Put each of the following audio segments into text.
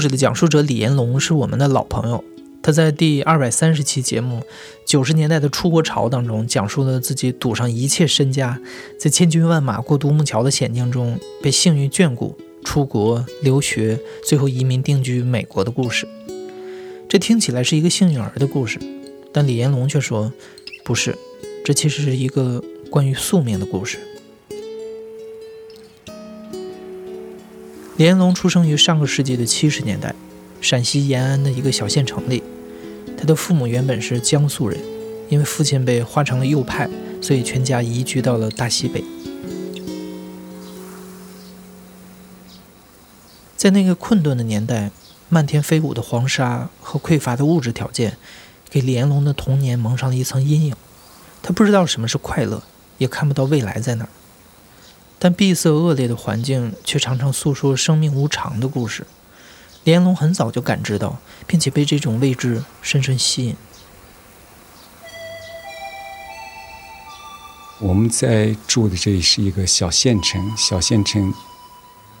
故事的讲述者李延龙是我们的老朋友，他在第二百三十期节目《九十年代的出国潮》当中，讲述了自己赌上一切身家，在千军万马过独木桥的险境中被幸运眷顾，出国留学，最后移民定居美国的故事。这听起来是一个幸运儿的故事，但李延龙却说，不是，这其实是一个关于宿命的故事。李延龙出生于上个世纪的七十年代，陕西延安的一个小县城里。他的父母原本是江苏人，因为父亲被划成了右派，所以全家移居到了大西北。在那个困顿的年代，漫天飞舞的黄沙和匮乏的物质条件，给李延龙的童年蒙上了一层阴影。他不知道什么是快乐，也看不到未来在哪儿。但闭塞恶劣的环境却常常诉说生命无常的故事。连龙很早就感知到，并且被这种未知深深吸引。我们在住的这里是一个小县城，小县城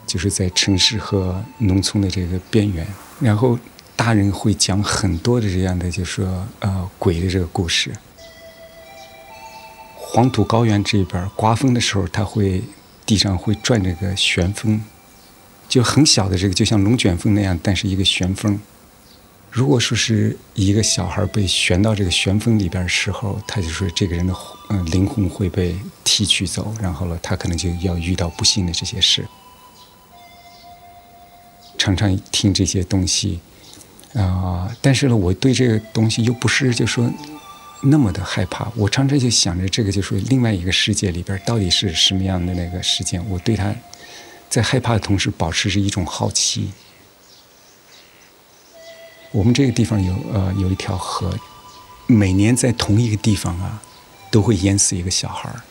就是在城市和农村的这个边缘。然后大人会讲很多的这样的，就是说呃鬼的这个故事。黄土高原这边刮风的时候，他会。地上会转这个旋风，就很小的这个，就像龙卷风那样，但是一个旋风。如果说是一个小孩被旋到这个旋风里边的时候，他就说这个人的嗯灵魂会被提取走，然后呢，他可能就要遇到不幸的这些事。常常听这些东西啊，但是呢，我对这个东西又不是就说。那么的害怕，我常常就想着这个就是另外一个世界里边到底是什么样的那个事件。我对他在害怕的同时，保持着一种好奇。我们这个地方有呃有一条河，每年在同一个地方啊，都会淹死一个小孩儿，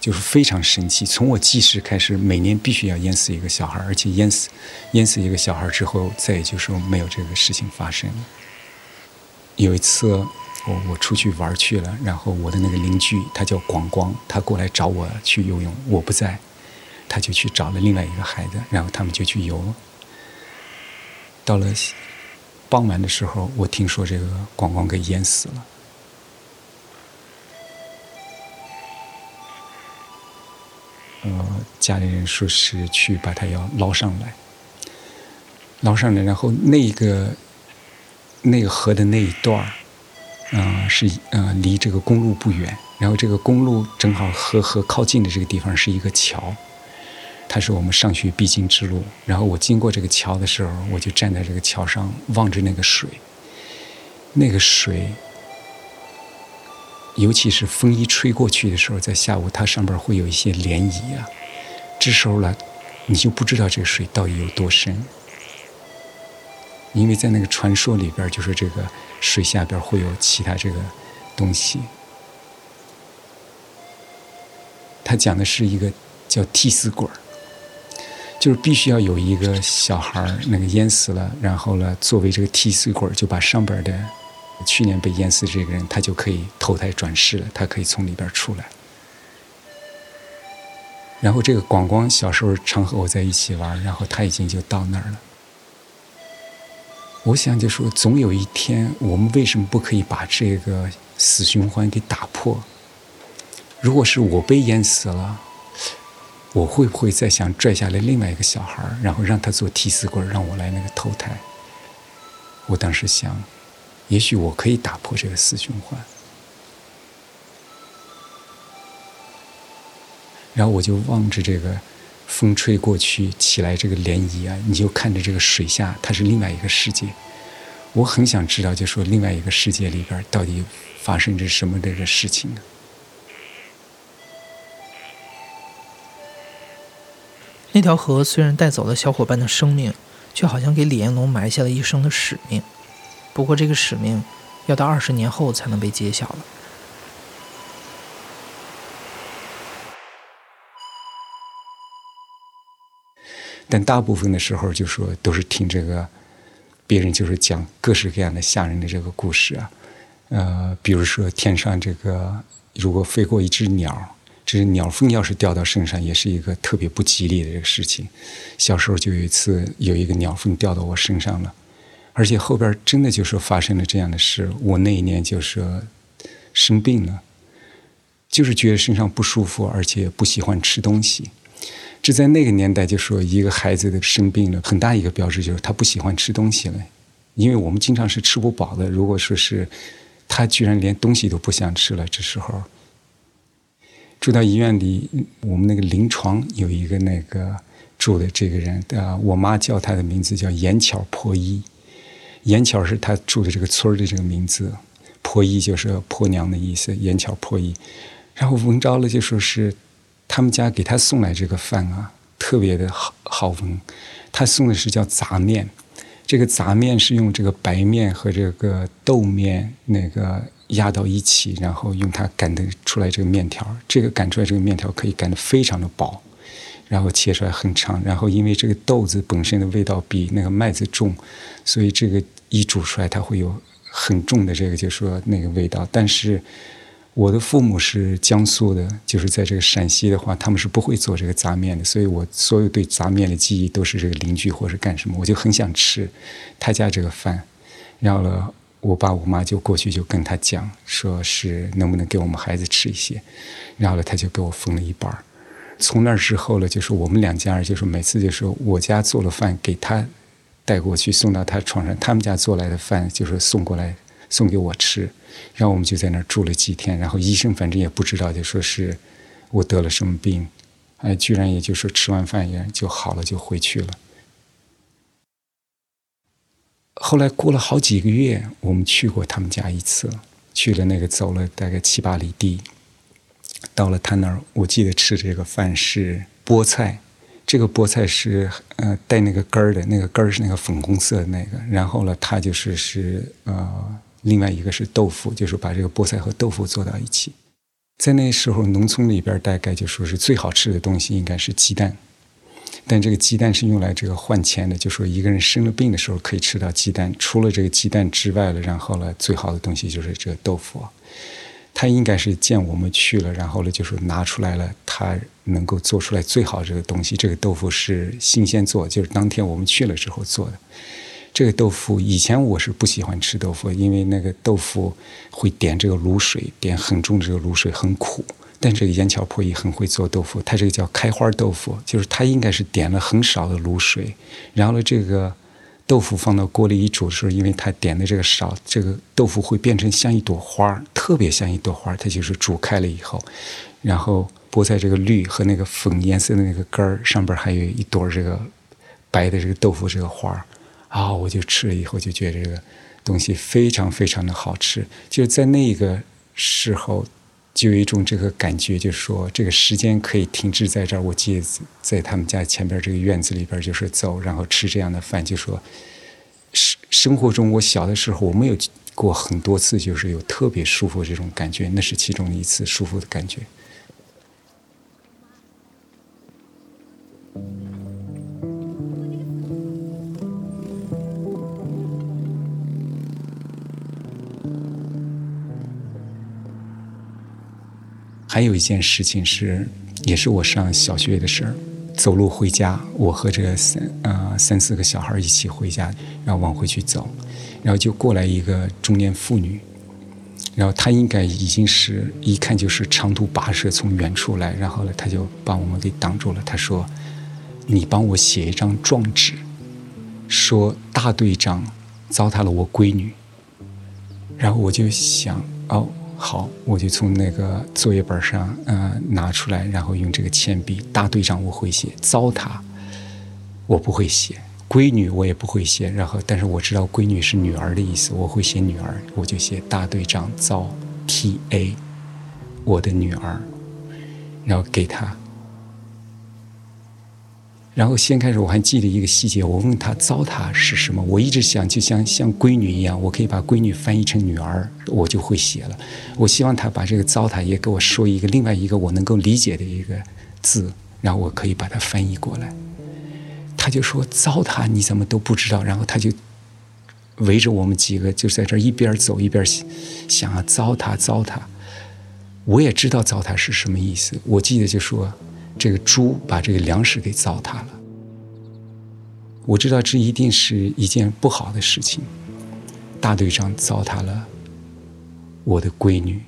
就是非常神奇。从我记事开始，每年必须要淹死一个小孩儿，而且淹死淹死一个小孩儿之后，再也就是说没有这个事情发生。有一次。我出去玩去了，然后我的那个邻居他叫广光，他过来找我去游泳，我不在，他就去找了另外一个孩子，然后他们就去游了。到了傍晚的时候，我听说这个广光给淹死了，呃，家里人说是去把他要捞上来，捞上来，然后那个那个河的那一段儿。嗯，是嗯，离这个公路不远。然后这个公路正好和河靠近的这个地方是一个桥，它是我们上学必经之路。然后我经过这个桥的时候，我就站在这个桥上望着那个水。那个水，尤其是风一吹过去的时候，在下午它上边会有一些涟漪啊。这时候呢，你就不知道这个水到底有多深。因为在那个传说里边，就是这个水下边会有其他这个东西。他讲的是一个叫替死鬼就是必须要有一个小孩那个淹死了，然后呢，作为这个替死鬼就把上边的去年被淹死这个人，他就可以投胎转世了，他可以从里边出来。然后这个广光小时候常和我在一起玩，然后他已经就到那儿了。我想就说，总有一天，我们为什么不可以把这个死循环给打破？如果是我被淹死了，我会不会再想拽下来另外一个小孩然后让他做替死鬼，让我来那个投胎？我当时想，也许我可以打破这个死循环。然后我就望着这个。风吹过去，起来这个涟漪啊，你就看着这个水下，它是另外一个世界。我很想知道，就说另外一个世界里边到底发生着什么这个事情呢？那条河虽然带走了小伙伴的生命，却好像给李彦龙埋下了一生的使命。不过，这个使命要到二十年后才能被揭晓了。但大部分的时候，就说都是听这个别人就是讲各式各样的吓人的这个故事啊，呃，比如说天上这个如果飞过一只鸟，这鸟粪要是掉到身上，也是一个特别不吉利的这个事情。小时候就有一次有一个鸟粪掉到我身上了，而且后边真的就说发生了这样的事。我那一年就说生病了，就是觉得身上不舒服，而且不喜欢吃东西。这在那个年代，就说一个孩子的生病了，很大一个标志就是他不喜欢吃东西了，因为我们经常是吃不饱的。如果说是他居然连东西都不想吃了，这时候住到医院里，我们那个临床有一个那个住的这个人啊，我妈叫他的名字叫严巧婆姨，严巧是他住的这个村的这个名字，婆姨就是婆娘的意思，严巧婆姨。然后闻着了就说是。他们家给他送来这个饭啊，特别的好好闻。他送的是叫杂面，这个杂面是用这个白面和这个豆面那个压到一起，然后用它擀的出来这个面条。这个擀出来这个面条可以擀的非常的薄，然后切出来很长。然后因为这个豆子本身的味道比那个麦子重，所以这个一煮出来它会有很重的这个就是说那个味道，但是。我的父母是江苏的，就是在这个陕西的话，他们是不会做这个杂面的，所以我所有对杂面的记忆都是这个邻居或者干什么，我就很想吃他家这个饭。然后呢，我爸我妈就过去就跟他讲，说是能不能给我们孩子吃一些。然后呢，他就给我分了一半儿。从那之后呢，就是我们两家人，就是每次就是我家做了饭给他带过去送到他床上，他们家做来的饭就是送过来送给我吃。然后我们就在那儿住了几天，然后医生反正也不知道，就说是我得了什么病，哎，居然也就说吃完饭也就好了，就回去了。后来过了好几个月，我们去过他们家一次，去了那个走了大概七八里地，到了他那儿，我记得吃这个饭是菠菜，这个菠菜是呃带那个根儿的，那个根儿是那个粉红色的那个，然后呢，他就是是呃。另外一个是豆腐，就是把这个菠菜和豆腐做到一起。在那时候，农村里边大概就说是最好吃的东西应该是鸡蛋，但这个鸡蛋是用来这个换钱的，就说一个人生了病的时候可以吃到鸡蛋。除了这个鸡蛋之外了，然后呢，最好的东西就是这个豆腐。他应该是见我们去了，然后呢，就是拿出来了，他能够做出来最好这个东西。这个豆腐是新鲜做，就是当天我们去了之后做的。这个豆腐以前我是不喜欢吃豆腐，因为那个豆腐会点这个卤水，点很重的这个卤水，很苦。但这个严巧婆姨很会做豆腐，她这个叫开花豆腐，就是她应该是点了很少的卤水，然后呢，这个豆腐放到锅里一煮的时候，因为她点的这个少，这个豆腐会变成像一朵花，特别像一朵花。它就是煮开了以后，然后菠菜这个绿和那个粉颜色的那个根儿上边还有一朵这个白的这个豆腐这个花。啊！我就吃了以后就觉得这个东西非常非常的好吃，就在那个时候就有一种这个感觉，就是说这个时间可以停滞在这儿。我记得在他们家前边这个院子里边就是走，然后吃这样的饭，就说生生活中我小的时候我没有过很多次，就是有特别舒服这种感觉，那是其中一次舒服的感觉。还有一件事情是，也是我上小学的事儿，走路回家，我和这三呃三四个小孩一起回家，然后往回去走，然后就过来一个中年妇女，然后她应该已经是一看就是长途跋涉从远处来，然后呢，她就把我们给挡住了。她说：“你帮我写一张状纸，说大队长糟蹋了我闺女。”然后我就想，哦。好，我就从那个作业本上，嗯，拿出来，然后用这个铅笔。大队长我会写，糟蹋我不会写，闺女我也不会写。然后，但是我知道闺女是女儿的意思，我会写女儿，我就写大队长糟 T A，我的女儿，然后给她。然后先开始我还记得一个细节，我问他糟蹋是什么，我一直想就像像闺女一样，我可以把闺女翻译成女儿，我就会写了。我希望他把这个糟蹋也给我说一个另外一个我能够理解的一个字，然后我可以把它翻译过来。他就说糟蹋你怎么都不知道，然后他就围着我们几个就在这一边走一边想啊糟蹋糟蹋。我也知道糟蹋是什么意思，我记得就说。这个猪把这个粮食给糟蹋了，我知道这一定是一件不好的事情。大队长糟蹋了我的闺女，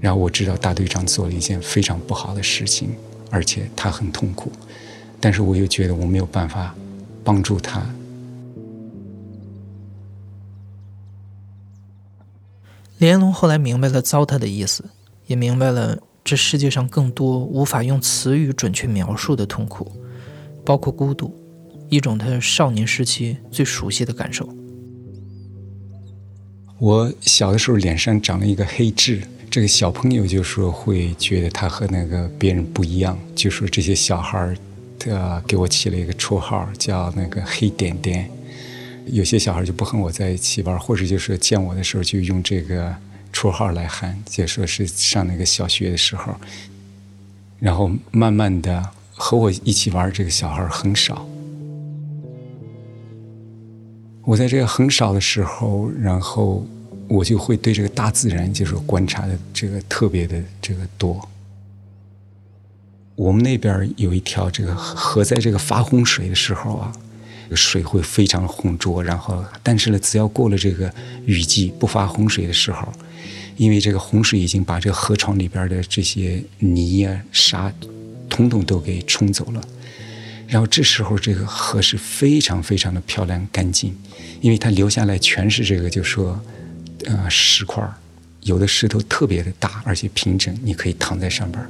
然后我知道大队长做了一件非常不好的事情，而且他很痛苦，但是我又觉得我没有办法帮助他。李彦龙后来明白了糟蹋的意思，也明白了。这世界上更多无法用词语准确描述的痛苦，包括孤独，一种他少年时期最熟悉的感受。我小的时候脸上长了一个黑痣，这个小朋友就说会觉得他和那个别人不一样，就说这些小孩儿，他给我起了一个绰号叫那个黑点点。有些小孩就不和我在一起玩，或者就是见我的时候就用这个。绰号来喊，就说是上那个小学的时候，然后慢慢的和我一起玩这个小孩很少。我在这个很少的时候，然后我就会对这个大自然就是观察的这个特别的这个多。我们那边有一条这个河，在这个发洪水的时候啊，水会非常浑浊，然后但是呢，只要过了这个雨季不发洪水的时候。因为这个洪水已经把这个河床里边的这些泥呀、沙，统统都给冲走了。然后这时候这个河是非常非常的漂亮干净，因为它留下来全是这个，就说，呃，石块有的石头特别的大，而且平整，你可以躺在上边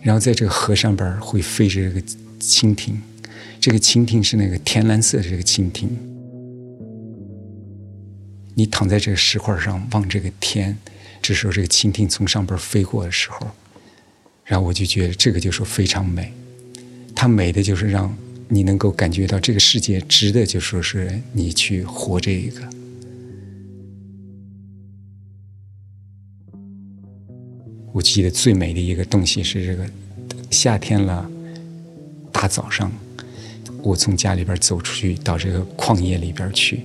然后在这个河上边会飞着这个蜻蜓，这个蜻蜓是那个天蓝色的这个蜻蜓。你躺在这个石块上望这个天。这时候，这个蜻蜓从上边飞过的时候，然后我就觉得这个就是非常美。它美的就是让你能够感觉到这个世界值得，就说是你去活这一个。我记得最美的一个东西是这个夏天了，大早上，我从家里边走出去到这个旷野里边去。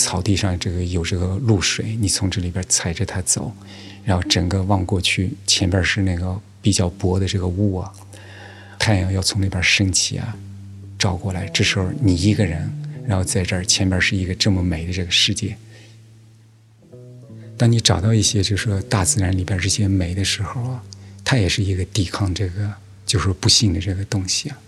草地上这个有这个露水，你从这里边踩着它走，然后整个望过去，前边是那个比较薄的这个雾啊，太阳要从那边升起啊，照过来。这时候你一个人，然后在这儿前边是一个这么美的这个世界。当你找到一些就是说大自然里边这些美的时候啊，它也是一个抵抗这个就是不幸的这个东西啊。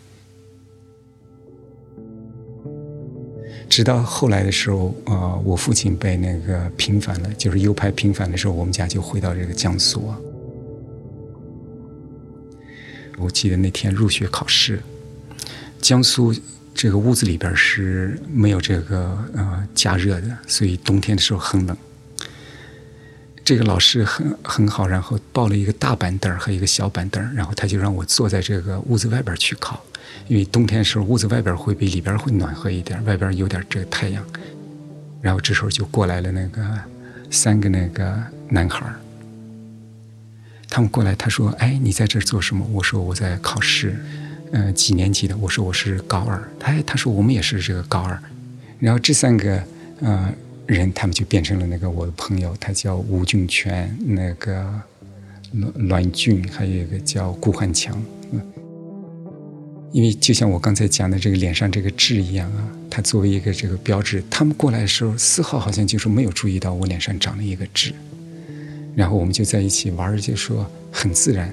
直到后来的时候，呃，我父亲被那个平反了，就是右派平反的时候，我们家就回到这个江苏。我记得那天入学考试，江苏这个屋子里边是没有这个呃加热的，所以冬天的时候很冷。这个老师很很好，然后抱了一个大板凳和一个小板凳，然后他就让我坐在这个屋子外边去考。因为冬天时候，屋子外边会比里边会暖和一点，外边有点这个太阳。然后这时候就过来了那个三个那个男孩他们过来，他说：“哎，你在这儿做什么？”我说：“我在考试。”嗯，几年级的？我说：“我是高二。”他他说：“我们也是这个高二。”然后这三个呃人，他们就变成了那个我的朋友，他叫吴俊全，那个栾栾俊，还有一个叫顾汉强。因为就像我刚才讲的这个脸上这个痣一样啊，它作为一个这个标志，他们过来的时候丝毫好像就是没有注意到我脸上长了一个痣，然后我们就在一起玩，就说很自然。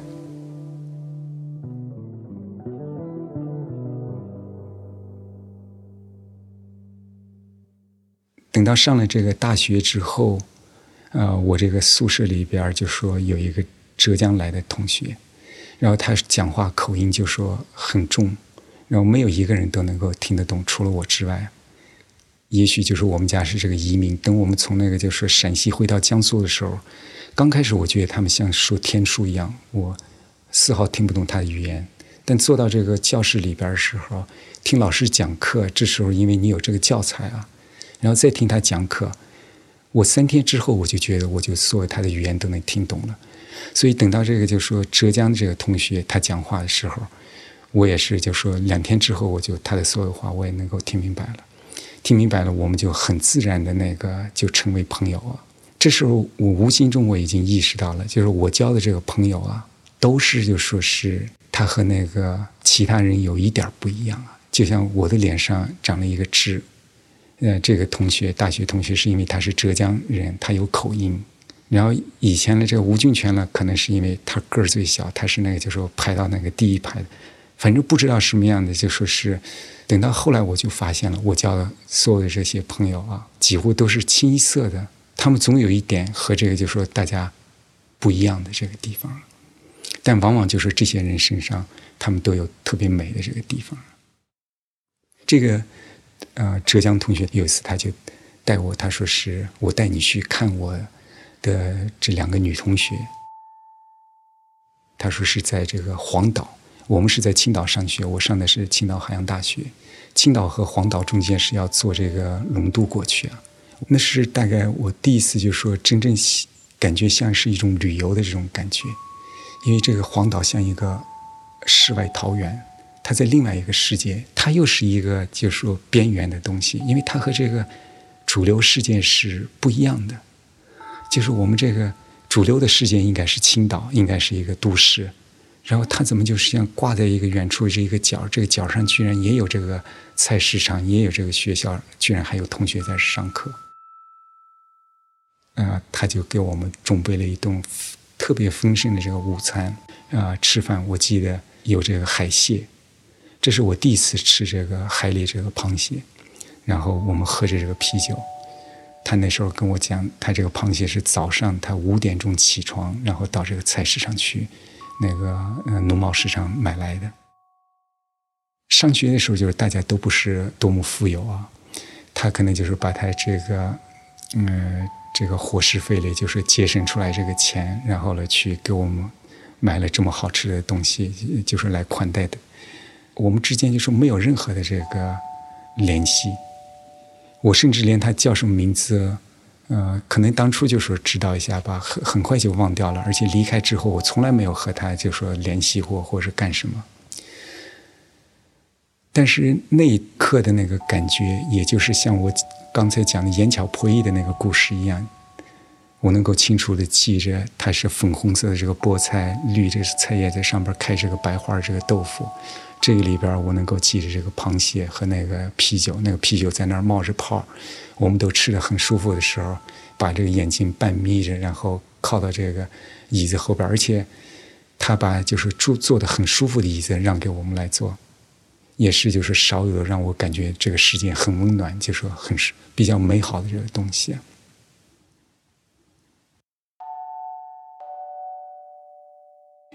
等到上了这个大学之后，呃，我这个宿舍里边就说有一个浙江来的同学。然后他讲话口音就说很重，然后没有一个人都能够听得懂，除了我之外。也许就是我们家是这个移民。等我们从那个就是陕西回到江苏的时候，刚开始我觉得他们像说天书一样，我丝毫听不懂他的语言。但坐到这个教室里边的时候，听老师讲课，这时候因为你有这个教材啊，然后再听他讲课，我三天之后我就觉得我就所有他的语言都能听懂了。所以等到这个就说浙江的这个同学他讲话的时候，我也是就说两天之后我就他的所有话我也能够听明白了，听明白了我们就很自然的那个就成为朋友啊。这时候我无形中我已经意识到了，就是我交的这个朋友啊，都是就说是他和那个其他人有一点不一样啊。就像我的脸上长了一个痣，呃，这个同学大学同学是因为他是浙江人，他有口音。然后以前的这个吴俊全呢，可能是因为他个儿最小，他是那个就是说排到那个第一排的，反正不知道什么样的，就说是等到后来我就发现了，我交的所有的这些朋友啊，几乎都是清一色的。他们总有一点和这个就说大家不一样的这个地方，但往往就是这些人身上，他们都有特别美的这个地方。这个呃，浙江同学有一次他就带我，他说是我带你去看我的这两个女同学。他说是在这个黄岛，我们是在青岛上学，我上的是青岛海洋大学，青岛和黄岛中间是要坐这个龙渡过去啊。那是大概我第一次就说真正感觉像是一种旅游的这种感觉，因为这个黄岛像一个世外桃源，它在另外一个世界，它又是一个就是说边缘的东西，因为它和这个主流世界是不一样的。就是我们这个主流的世界应该是青岛，应该是一个都市，然后它怎么就是像挂在一个远处这一个角，这个角上居然也有这个菜市场，也有这个学校，居然还有同学在上课。啊，他就给我们准备了一顿特别丰盛的这个午餐。啊，吃饭我记得有这个海蟹，这是我第一次吃这个海里这个螃蟹。然后我们喝着这个啤酒。他那时候跟我讲，他这个螃蟹是早上他五点钟起床，然后到这个菜市场去，那个呃农贸市场买来的。上学的时候就是大家都不是多么富有啊，他可能就是把他这个嗯。这个伙食费里就是节省出来这个钱，然后呢去给我们买了这么好吃的东西，就是来款待的。我们之间就是没有任何的这个联系，我甚至连他叫什么名字，呃，可能当初就说知道一下吧，很很快就忘掉了。而且离开之后，我从来没有和他就说联系过，或者干什么。但是那一刻的那个感觉，也就是像我。刚才讲的眼角破衣的那个故事一样，我能够清楚的记着，它是粉红色的这个菠菜，绿的是菜叶在上边开这个白花这个豆腐，这个里边我能够记着这个螃蟹和那个啤酒，那个啤酒在那儿冒着泡，我们都吃的很舒服的时候，把这个眼睛半眯着，然后靠到这个椅子后边，而且他把就是坐坐的很舒服的椅子让给我们来坐。也是，就是少有的让我感觉这个世界很温暖，就是说很是比较美好的这个东西。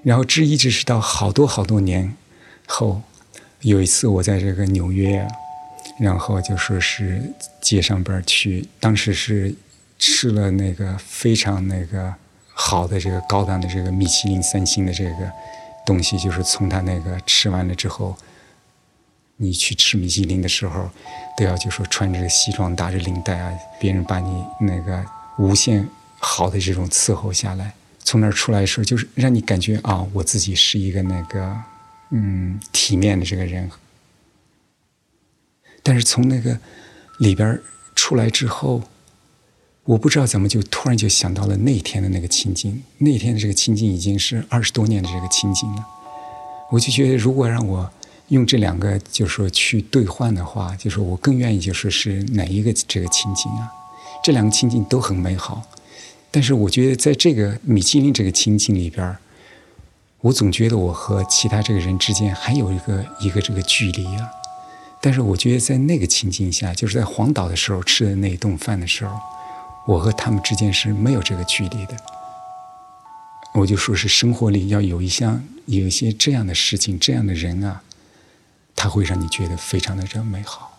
然后，这一直是到好多好多年后，有一次我在这个纽约，然后就说是街上边去，当时是吃了那个非常那个好的这个高档的这个米其林三星的这个东西，就是从他那个吃完了之后。你去吃米其林的时候，都要就说穿着西装打着领带啊，别人把你那个无限好的这种伺候下来，从那儿出来的时候，就是让你感觉啊，我自己是一个那个嗯体面的这个人。但是从那个里边出来之后，我不知道怎么就突然就想到了那天的那个情景，那天的这个情景已经是二十多年的这个情景了，我就觉得如果让我。用这两个就是说去兑换的话，就说我更愿意就说是哪一个这个情景啊？这两个情景都很美好，但是我觉得在这个米其林这个情景里边我总觉得我和其他这个人之间还有一个一个这个距离啊。但是我觉得在那个情境下，就是在黄岛的时候吃的那一顿饭的时候，我和他们之间是没有这个距离的。我就说是生活里要有一项有一些这样的事情，这样的人啊。他会让你觉得非常的这美好。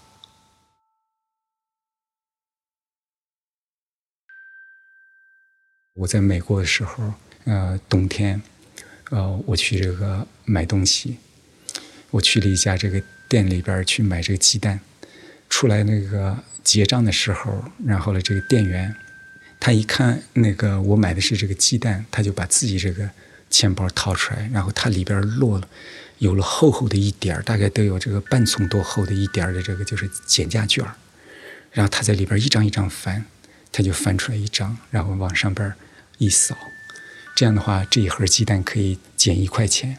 我在美国的时候，呃，冬天，呃，我去这个买东西，我去了一家这个店里边去买这个鸡蛋，出来那个结账的时候，然后呢，这个店员他一看那个我买的是这个鸡蛋，他就把自己这个钱包掏出来，然后它里边落了有了厚厚的一点，大概都有这个半寸多厚的一点的这个就是减价券，然后他在里边一张一张翻，他就翻出来一张，然后往上边一扫，这样的话这一盒鸡蛋可以减一块钱。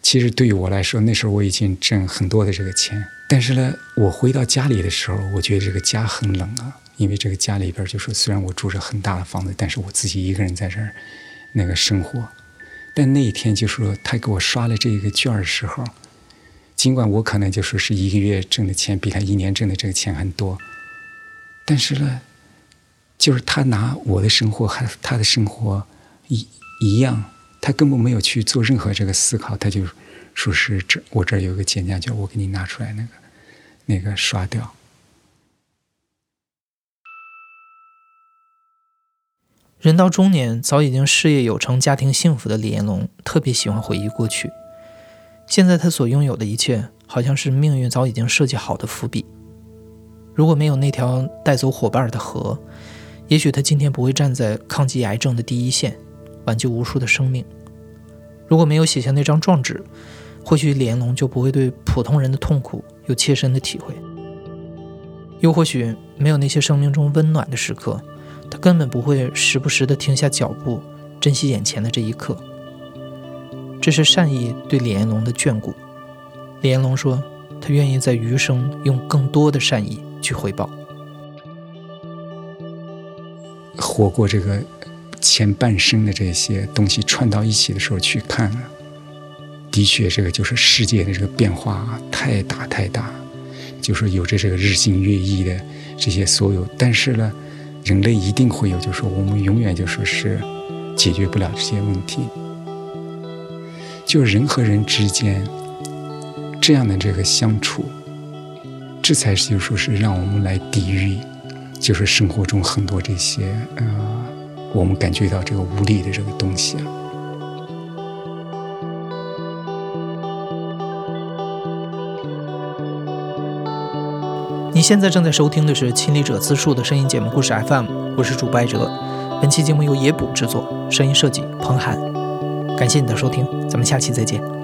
其实对于我来说，那时候我已经挣很多的这个钱，但是呢，我回到家里的时候，我觉得这个家很冷啊，因为这个家里边就说，虽然我住着很大的房子，但是我自己一个人在这儿那个生活。但那一天就说他给我刷了这个券的时候，尽管我可能就说是一个月挣的钱比他一年挣的这个钱很多，但是呢，就是他拿我的生活和他的生活一一样。他根本没有去做任何这个思考，他就说是这我这儿有个减价叫，我给你拿出来那个那个刷掉。人到中年，早已经事业有成、家庭幸福的李彦龙，特别喜欢回忆过去。现在他所拥有的一切，好像是命运早已经设计好的伏笔。如果没有那条带走伙伴的河，也许他今天不会站在抗击癌症的第一线。挽救无数的生命。如果没有写下那张状纸，或许李彦龙就不会对普通人的痛苦有切身的体会。又或许没有那些生命中温暖的时刻，他根本不会时不时的停下脚步，珍惜眼前的这一刻。这是善意对李彦龙的眷顾。李彦龙说，他愿意在余生用更多的善意去回报。活过这个。前半生的这些东西串到一起的时候去看，的确，这个就是世界的这个变化太大太大，就是有着这个日新月异的这些所有。但是呢，人类一定会有，就是说我们永远就说是解决不了这些问题。就人和人之间这样的这个相处，这才是就说是让我们来抵御，就是生活中很多这些呃。我们感觉到这个无力的这个东西啊。你现在正在收听的是《亲历者自述》的声音节目故事 FM，我是主播艾哲。本期节目由野捕制作，声音设计彭涵。感谢你的收听，咱们下期再见。